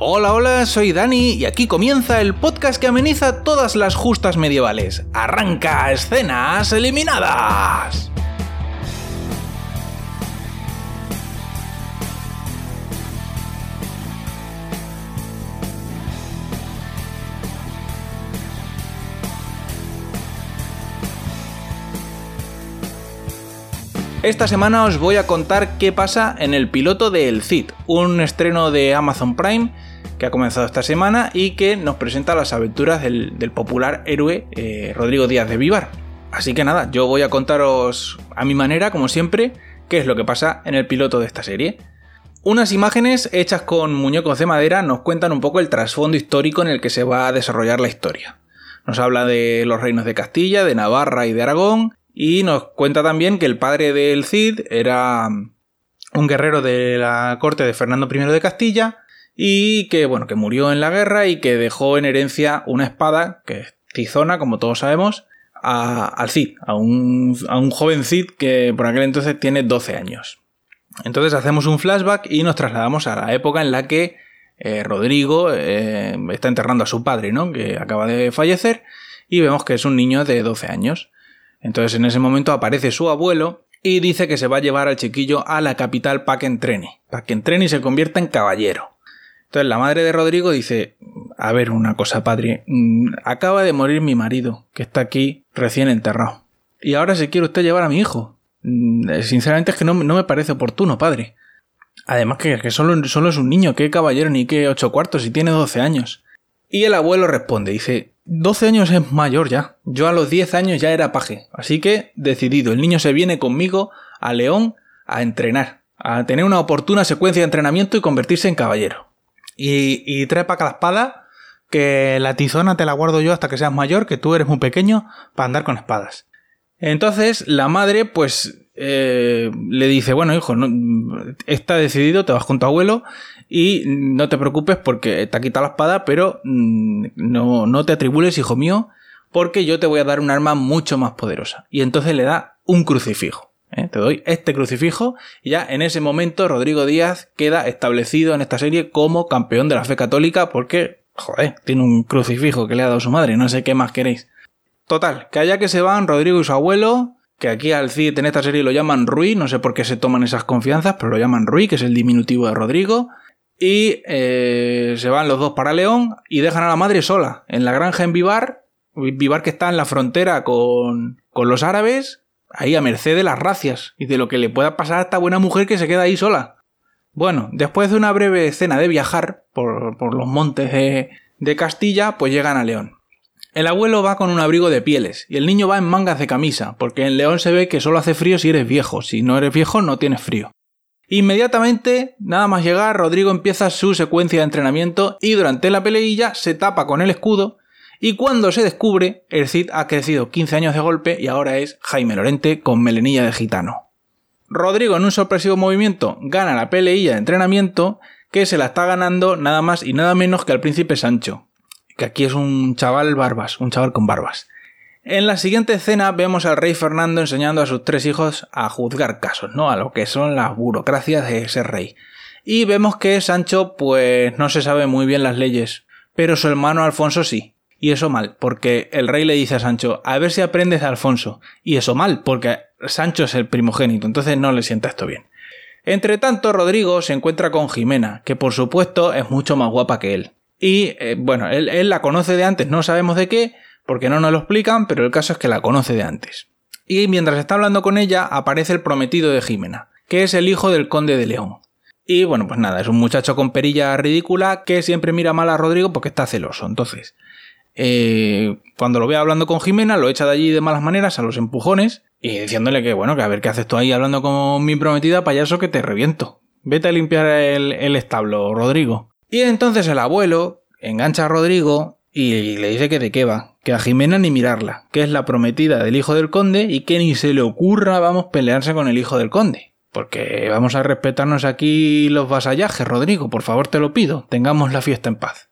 Hola, hola, soy Dani y aquí comienza el podcast que ameniza todas las justas medievales. Arranca escenas eliminadas. Esta semana os voy a contar qué pasa en el piloto de El Cid, un estreno de Amazon Prime que ha comenzado esta semana y que nos presenta las aventuras del, popular héroe eh, Rodrigo Díaz de Vivar. Así que nada, yo voy a contaros a mi manera, como siempre, qué es lo que pasa en el piloto de esta serie. Unas imágenes hechas con muñecos de madera nos cuentan un poco el trasfondo histórico en el que se va a desarrollar la historia. Nos habla de los reinos de Castilla, de Navarra y de Aragón, y nos cuenta también que el padre del Cid era un guerrero de la corte de Fernando I de Castilla y que, bueno, que murió en la guerra y que dejó en herencia una espada, que es Tizona, como todos sabemos, al Cid, a un, joven Cid que por aquel entonces tiene 12 años. Entonces hacemos un flashback y nos trasladamos a la época en la que eh, Rodrigo eh, está enterrando a su padre, ¿no? Que acaba de fallecer y vemos que es un niño de 12 años. Entonces en ese momento aparece su abuelo y dice que se va a llevar al chiquillo a la capital para que entrene, para que entrene y se convierta en caballero. Entonces la madre de Rodrigo dice, a ver una cosa, padre, mm, acaba de morir mi marido, que está aquí recién enterrado. Y ahora se quiere usted llevar a mi hijo. Mm, eh, sinceramente es que no, me parece oportuno, padre. Además que, solo, solo, es un niño, qué caballero ni qué ocho cuartos y tiene doce años. Y el abuelo responde, dice, 12 años es mayor ya. Yo a los 10 años ya era paje. Así que, decidido, el niño se viene conmigo a León a entrenar, a tener una oportuna secuencia de entrenamiento y convertirse en caballero. Y, y trae para la espada, que la tizona te la guardo yo hasta que seas mayor, que tú eres muy pequeño, para andar con espadas. Entonces, la madre, pues, eh, le dice, bueno, hijo, no, está decidido, te vas con tu abuelo y no te preocupes porque te ha quitado la espada, pero mm, no, no te atribules, hijo mío, porque yo te voy a dar un arma mucho más poderosa. Y entonces le da un crucifijo. ¿Eh? Te doy este crucifijo y ya en ese momento Rodrigo Díaz queda establecido en esta serie como campeón de la fe católica porque, joder, tiene un crucifijo que le ha dado su madre, no sé qué más queréis. Total, que allá que se van Rodrigo y su abuelo, que aquí al Cid en esta serie lo llaman Rui, no sé por qué se toman esas confianzas, pero lo llaman Rui, que es el diminutivo de Rodrigo, y eh, se van los dos para León y dejan a la madre sola en la granja en Vivar, Vivar que está en la frontera con, con los árabes, ahí a merced de las racias y de lo que le pueda pasar a esta buena mujer que se queda ahí sola. Bueno, después de una breve escena de viajar por, por los montes de, de Castilla, pues llegan a León. El abuelo va con un abrigo de pieles y el niño va en mangas de camisa, porque en León se ve que solo hace frío si eres viejo, si no eres viejo no tienes frío. Inmediatamente, nada más llegar, Rodrigo empieza su secuencia de entrenamiento y durante la peleilla se tapa con el escudo y cuando se descubre, el Cid ha crecido 15 años de golpe y ahora es Jaime Lorente con melenilla de gitano. Rodrigo en un sorpresivo movimiento gana la peleilla de entrenamiento que se la está ganando nada más y nada menos que al príncipe Sancho, que aquí es un chaval barbas, un chaval con barbas. En la siguiente escena vemos al rey Fernando enseñando a sus tres hijos a juzgar casos, ¿no? A lo que son las burocracias de ese rey. Y vemos que Sancho pues no se sabe muy bien las leyes, pero su hermano Alfonso sí. Y eso mal, porque el rey le dice a Sancho, a ver si aprendes de Alfonso. Y eso mal, porque Sancho es el primogénito, entonces no le sienta esto bien. Entre tanto, Rodrigo se encuentra con Jimena, que por supuesto es mucho más guapa que él. Y eh, bueno, él, él la conoce de antes, no sabemos de qué, porque no nos lo explican, pero el caso es que la conoce de antes. Y mientras está hablando con ella, aparece el prometido de Jimena, que es el hijo del conde de León. Y bueno, pues nada, es un muchacho con perilla ridícula que siempre mira mal a Rodrigo porque está celoso. Entonces, eh, cuando lo ve hablando con Jimena, lo echa de allí de malas maneras a los empujones y diciéndole que bueno, que a ver qué haces tú ahí hablando con mi prometida, payaso, que te reviento. Vete a limpiar el, el establo, Rodrigo. Y entonces el abuelo engancha a Rodrigo y le dice que de qué va, que a Jimena ni mirarla, que es la prometida del hijo del conde y que ni se le ocurra vamos pelearse con el hijo del conde. Porque vamos a respetarnos aquí los vasallajes, Rodrigo, por favor te lo pido, tengamos la fiesta en paz.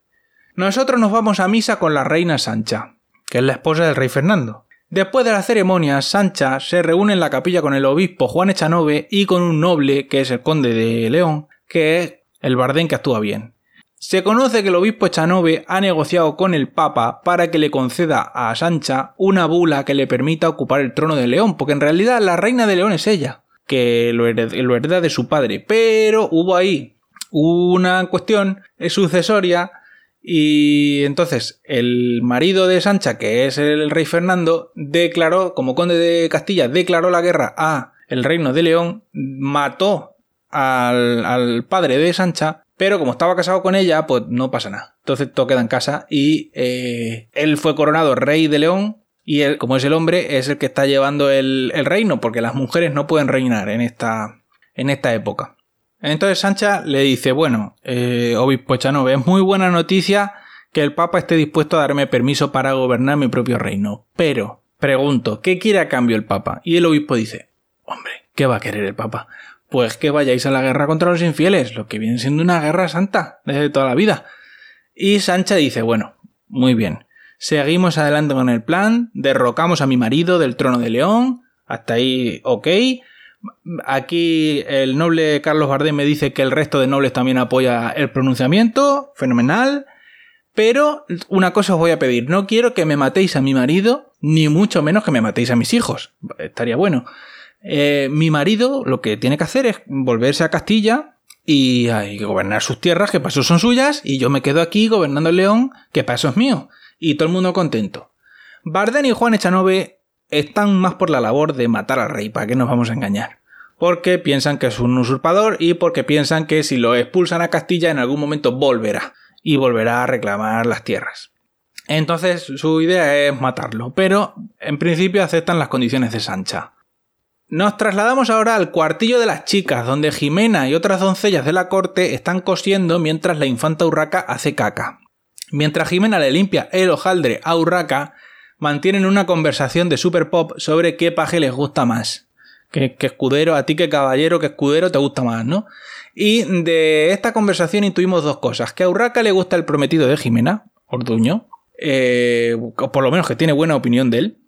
Nosotros nos vamos a misa con la reina Sancha, que es la esposa del rey Fernando. Después de la ceremonia, Sancha se reúne en la capilla con el obispo Juan Echanove y con un noble, que es el conde de León, que es el Bardén que actúa bien. Se conoce que el obispo Echanove ha negociado con el Papa para que le conceda a Sancha una bula que le permita ocupar el trono de León, porque en realidad la reina de León es ella, que lo hereda, de su padre. Pero hubo ahí una cuestión sucesoria y entonces el marido de Sancha, que es el rey Fernando, declaró, como conde de Castilla, declaró la guerra a el reino de León, mató al, al padre de Sancha pero como estaba casado con ella, pues no pasa nada. Entonces todo queda en casa y eh, él fue coronado rey de León y él, como es el hombre, es el que está llevando el, reino, porque las mujeres no pueden reinar en esta, en esta época. Entonces Sancha le dice, bueno, eh, obispo Chanove, es muy buena noticia que el Papa esté dispuesto a darme permiso para gobernar mi propio reino. Pero, pregunto, ¿qué quiere a cambio el Papa? Y el obispo dice, hombre, ¿qué va a querer el Papa? pues que vayáis a la guerra contra los infieles, lo que viene siendo una guerra santa desde toda la vida. Y Sancha dice, bueno, muy bien, seguimos adelante con el plan, derrocamos a mi marido del trono de León, hasta ahí ok. Aquí el noble Carlos Bardem me dice que el resto de nobles también apoya el pronunciamiento, fenomenal. Pero una cosa os voy a pedir, no quiero que me matéis a mi marido, ni mucho menos que me matéis a mis hijos. Estaría bueno. Eh, mi marido lo que tiene que hacer es volverse a Castilla y, gobernar sus tierras, que para son suyas, y yo me quedo aquí gobernando el León, que para eso es mío. Y todo el mundo contento. Barden y Juan Echanove están más por la labor de matar al rey, para que nos vamos a engañar. Porque piensan que es un usurpador y porque piensan que si lo expulsan a Castilla en algún momento volverá y volverá a reclamar las tierras. Entonces su idea es matarlo, pero en principio aceptan las condiciones de Sancha. Nos trasladamos ahora al cuartillo de las chicas, donde Jimena y otras doncellas de la corte están cosiendo mientras la infanta Urraca hace caca. Mientras Jimena le limpia el hojaldre a Urraca, mantienen una conversación de super pop sobre qué paje les gusta más. Que, escudero, a ti que caballero, que escudero te gusta más, ¿no? Y de esta conversación intuimos dos cosas. Que a Urraca le gusta el prometido de Jimena, Orduño, eh, o por lo menos que tiene buena opinión de él,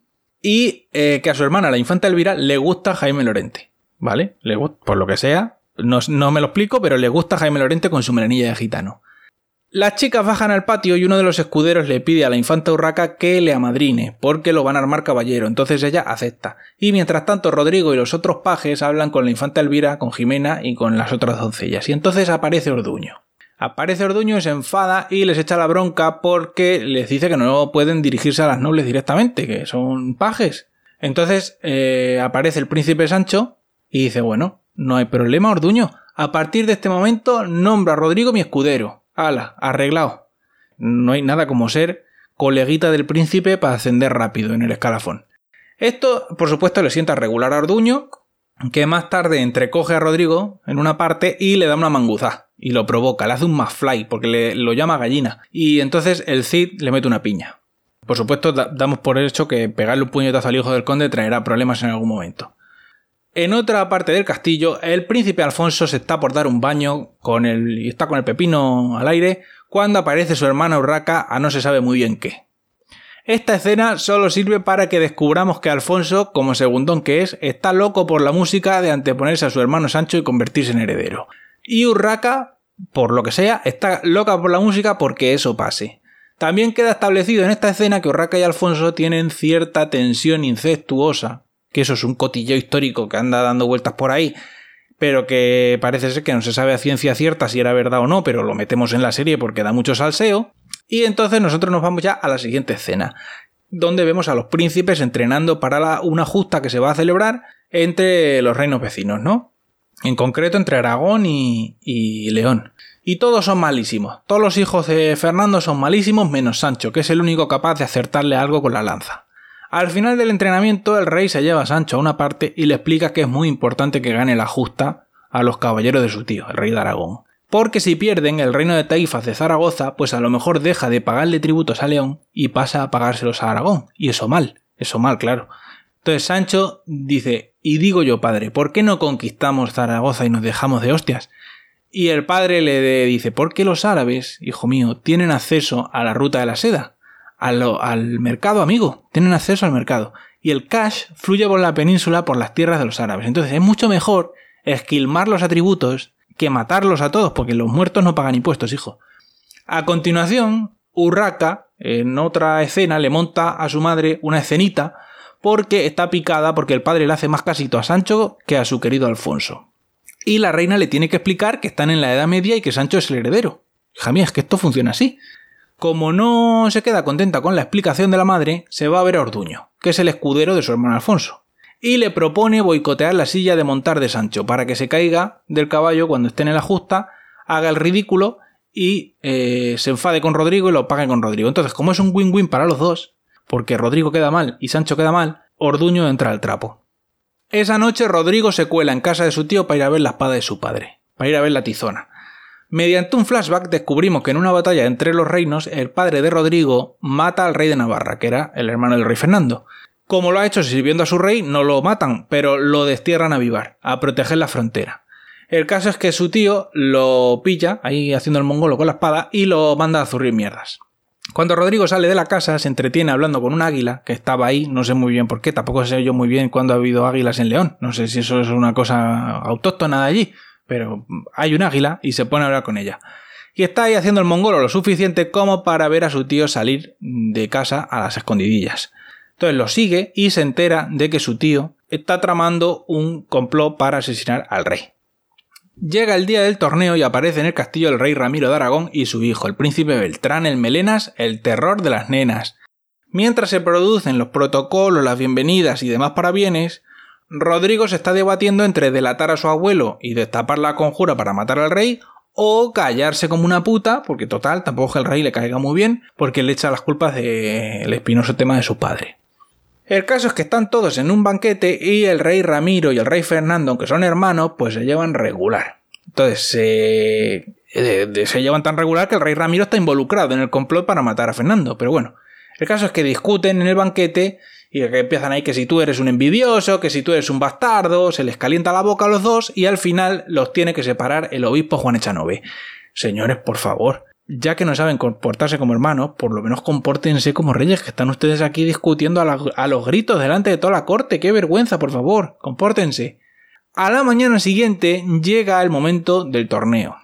y eh, que a su hermana, la infanta Elvira, le gusta Jaime Lorente. ¿Vale? Le por lo que sea, no, no, me lo explico, pero le gusta Jaime Lorente con su melanilla de gitano. Las chicas bajan al patio y uno de los escuderos le pide a la infanta Urraca que le amadrine, porque lo van a armar caballero, entonces ella acepta. Y mientras tanto Rodrigo y los otros pajes hablan con la infanta Elvira, con Jimena y con las otras doncellas, y entonces aparece Orduño. Aparece Orduño, se enfada y les echa la bronca porque les dice que no pueden dirigirse a las nobles directamente, que son pajes. Entonces eh, aparece el príncipe Sancho y dice, bueno, no hay problema, Orduño. A partir de este momento nombro a Rodrigo mi escudero. Hala, arreglado. No hay nada como ser coleguita del príncipe para ascender rápido en el escalafón. Esto, por supuesto, le sienta regular a Orduño, que más tarde entrecoge a Rodrigo en una parte y le da una manguzá y lo provoca, le hace un fly porque le, lo llama gallina. Y entonces el Cid le mete una piña. Por supuesto, damos por hecho que pegarle un puñetazo al hijo del conde traerá problemas en algún momento. En otra parte del castillo, el príncipe Alfonso se está por dar un baño con el, y está con el pepino al aire cuando aparece su hermana Urraca a no se sabe muy bien qué. Esta escena solo sirve para que descubramos que Alfonso, como segundón que es, está loco por la música de anteponerse a su hermano Sancho y convertirse en heredero. Y Urraca, por lo que sea, está loca por la música porque eso pase. También queda establecido en esta escena que Urraca y Alfonso tienen cierta tensión incestuosa, que eso es un cotillo histórico que anda dando vueltas por ahí, pero que parece ser que no se sabe a ciencia cierta si era verdad o no, pero lo metemos en la serie porque da mucho salseo. Y entonces nosotros nos vamos ya a la siguiente escena, donde vemos a los príncipes entrenando para una justa que se va a celebrar entre los reinos vecinos, ¿no? en concreto entre Aragón y, León. Y todos son malísimos. Todos los hijos de Fernando son malísimos menos Sancho, que es el único capaz de acertarle algo con la lanza. Al final del entrenamiento, el rey se lleva a Sancho a una parte y le explica que es muy importante que gane la justa a los caballeros de su tío, el rey de Aragón. Porque si pierden el reino de Taifas de Zaragoza, pues a lo mejor deja de pagarle tributos a León y pasa a pagárselos a Aragón. Y eso mal, eso mal, claro. Entonces Sancho dice, y digo yo, padre, ¿por qué no conquistamos Zaragoza y nos dejamos de hostias? Y el padre le dice, ¿por qué los árabes, hijo mío, tienen acceso a la ruta de la seda? Al mercado, amigo, tienen acceso al mercado. Y el cash fluye por la península por las tierras de los árabes. Entonces es mucho mejor esquilmar los atributos que matarlos a todos, porque los muertos no pagan impuestos, hijo. A continuación, Urraca, en otra escena, le monta a su madre una escenita porque está picada porque el padre le hace más casito a Sancho que a su querido Alfonso. Y la reina le tiene que explicar que están en la Edad Media y que Sancho es el heredero. Hija es que esto funciona así. Como no se queda contenta con la explicación de la madre, se va a ver a Orduño, que es el escudero de su hermano Alfonso, y le propone boicotear la silla de montar de Sancho para que se caiga del caballo cuando esté en la justa, haga el ridículo y eh, se enfade con Rodrigo y lo pague con Rodrigo. Entonces, como es un win-win para los dos, porque Rodrigo queda mal y Sancho queda mal, Orduño entra al trapo. Esa noche Rodrigo se cuela en casa de su tío para ir a ver la espada de su padre, para ir a ver la tizona. Mediante un flashback descubrimos que en una batalla entre los reinos, el padre de Rodrigo mata al rey de Navarra, que era el hermano del rey Fernando. Como lo ha hecho sirviendo a su rey, no lo matan, pero lo destierran a vivar, a proteger la frontera. El caso es que su tío lo pilla, ahí haciendo el mongolo con la espada, y lo manda a zurrir mierdas. Cuando Rodrigo sale de la casa, se entretiene hablando con un águila que estaba ahí, no sé muy bien por qué, tampoco sé yo muy bien cuándo ha habido águilas en León, no sé si eso es una cosa autóctona de allí, pero hay un águila y se pone a hablar con ella. Y está ahí haciendo el mongolo lo suficiente como para ver a su tío salir de casa a las escondidillas. Entonces lo sigue y se entera de que su tío está tramando un complot para asesinar al rey. Llega el día del torneo y aparece en el castillo el rey Ramiro de Aragón y su hijo, el príncipe Beltrán el Melenas, el terror de las nenas. Mientras se producen los protocolos, las bienvenidas y demás parabienes, Rodrigo se está debatiendo entre delatar a su abuelo y destapar la conjura para matar al rey o callarse como una puta, porque total, tampoco el rey le caiga muy bien, porque le echa las culpas del espinoso tema de su padre. El caso es que están todos en un banquete y el rey Ramiro y el rey Fernando, aunque son hermanos, pues se llevan regular. Entonces, se llevan tan regular que el rey Ramiro está involucrado en el complot para matar a Fernando. Pero bueno, el caso es que discuten en el banquete y que empiezan ahí que si tú eres un envidioso, que si tú eres un bastardo, se les calienta la boca a los dos y al final los tiene que separar el obispo Juan Echanove. Señores, por favor, ya que no saben comportarse como hermanos, por lo menos compórtense como reyes, que están ustedes aquí discutiendo a, a los gritos delante de toda la corte. ¡Qué vergüenza, por favor! Compórtense. A la mañana siguiente llega el momento del torneo.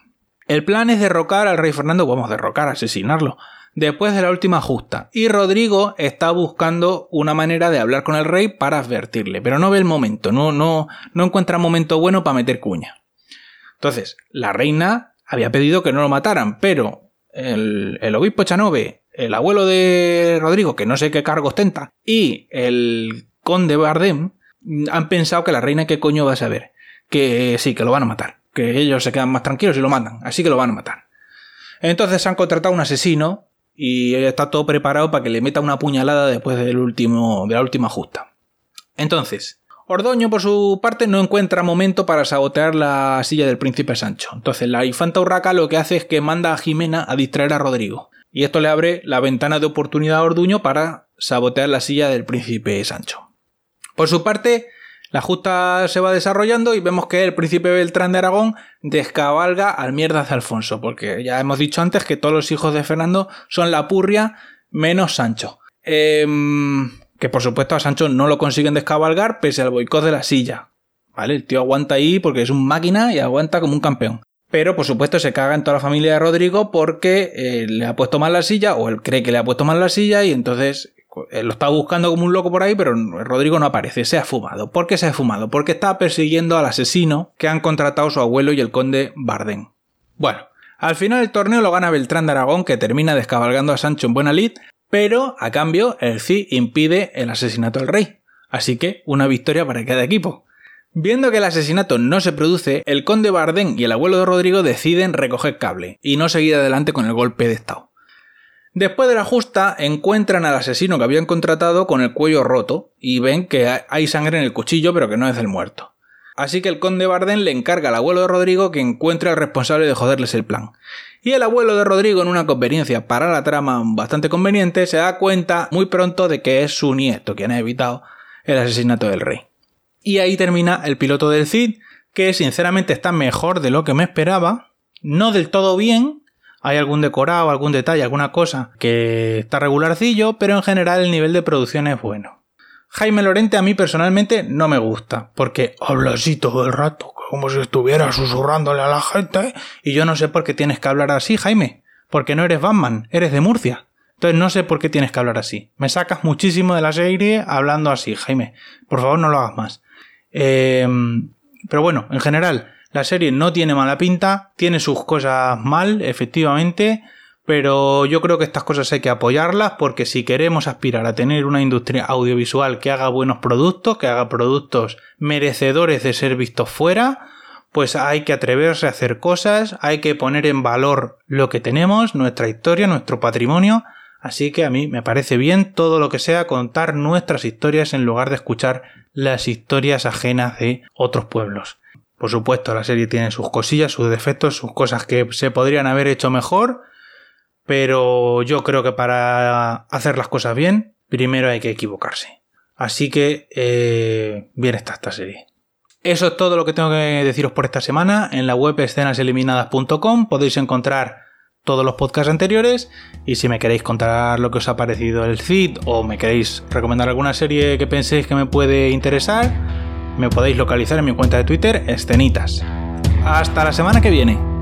El plan es derrocar al rey Fernando, vamos, a derrocar, asesinarlo, después de la última justa, y Rodrigo está buscando una manera de hablar con el rey para advertirle, pero no ve el momento, no, no, no encuentra momento bueno para meter cuña. Entonces, la reina había pedido que no lo mataran, pero el, el obispo Chanove, el abuelo de Rodrigo, que no sé qué cargo ostenta, y el conde Bardem han pensado que la reina qué coño va a saber. Que sí, que lo van a matar. Que ellos se quedan más tranquilos y lo matan. Así que lo van a matar. Entonces han contratado un asesino y está todo preparado para que le meta una puñalada después del último, de la última justa. Entonces, Ordoño, por su parte, no encuentra momento para sabotear la silla del príncipe Sancho. Entonces, la infanta Urraca lo que hace es que manda a Jimena a distraer a Rodrigo. Y esto le abre la ventana de oportunidad a Orduño para sabotear la silla del príncipe Sancho. Por su parte, la justa se va desarrollando y vemos que el príncipe Beltrán de Aragón descabalga al mierda de Alfonso, porque ya hemos dicho antes que todos los hijos de Fernando son la purria menos Sancho. Em, que por supuesto a Sancho no lo consiguen descabalgar pese al boicot de la silla. ¿Vale? El tío aguanta ahí porque es un máquina y aguanta como un campeón. Pero por supuesto se caga en toda la familia de Rodrigo porque eh, le ha puesto mal la silla o él cree que le ha puesto mal la silla y entonces eh, lo está buscando como un loco por ahí, pero Rodrigo no aparece, se ha fumado. ¿Por qué se ha fumado? Porque está persiguiendo al asesino que han contratado su abuelo y el conde Barden. Bueno, al final el torneo lo gana Beltrán de Aragón, que termina descabalgando a Sancho en buena lid, pero a cambio el Cid impide el asesinato del rey. Así que una victoria para cada equipo. Viendo que el asesinato no se produce, el conde Bardén y el abuelo de Rodrigo deciden recoger cable y no seguir adelante con el golpe de estado. Después de la justa, encuentran al asesino que habían contratado con el cuello roto y ven que hay sangre en el cuchillo, pero que no es del muerto. Así que el conde Barden le encarga al abuelo de Rodrigo que encuentre al responsable de joderles el plan. Y el abuelo de Rodrigo, en una conveniencia para la trama bastante conveniente, se da cuenta muy pronto de que es su nieto quien ha evitado el asesinato del rey. Y ahí termina el piloto del Cid, que sinceramente está mejor de lo que me esperaba. No del todo bien, hay algún decorado, algún detalle, alguna cosa que está regularcillo, pero en general el nivel de producción es bueno. Jaime Lorente a mí personalmente no me gusta, porque habla así todo el rato, como si estuviera susurrándole a la gente, y yo no sé por qué tienes que hablar así, Jaime. porque no eres Batman, eres de Murcia. Entonces no sé por qué tienes que hablar así. Me sacas muchísimo de la serie hablando así, Jaime. Por favor, no lo hagas más. Eh, pero bueno, en general, la serie no tiene mala pinta, tiene sus cosas mal, efectivamente, pero yo creo que estas cosas hay que apoyarlas porque si queremos aspirar a tener una industria audiovisual que haga buenos productos, que haga productos merecedores de ser vistos fuera, pues hay que atreverse a hacer cosas, hay que poner en valor lo que tenemos, nuestra historia, nuestro patrimonio, así que a mí me parece bien todo lo que sea contar nuestras historias en lugar de escuchar las historias ajenas de otros pueblos. Por supuesto, la serie tiene sus cosillas, sus defectos, sus cosas que se podrían haber hecho mejor, pero yo creo que para hacer las cosas bien, primero hay que equivocarse. Así que eh, bien está esta serie. Eso es todo lo que tengo que deciros por esta semana. En la web escenaseliminadas.com podéis encontrar todos los podcasts anteriores y si me queréis contar lo que os ha parecido el CID o me queréis recomendar alguna serie que penséis que me puede interesar, me podéis localizar en mi cuenta de Twitter, escenitas. Hasta la semana que viene.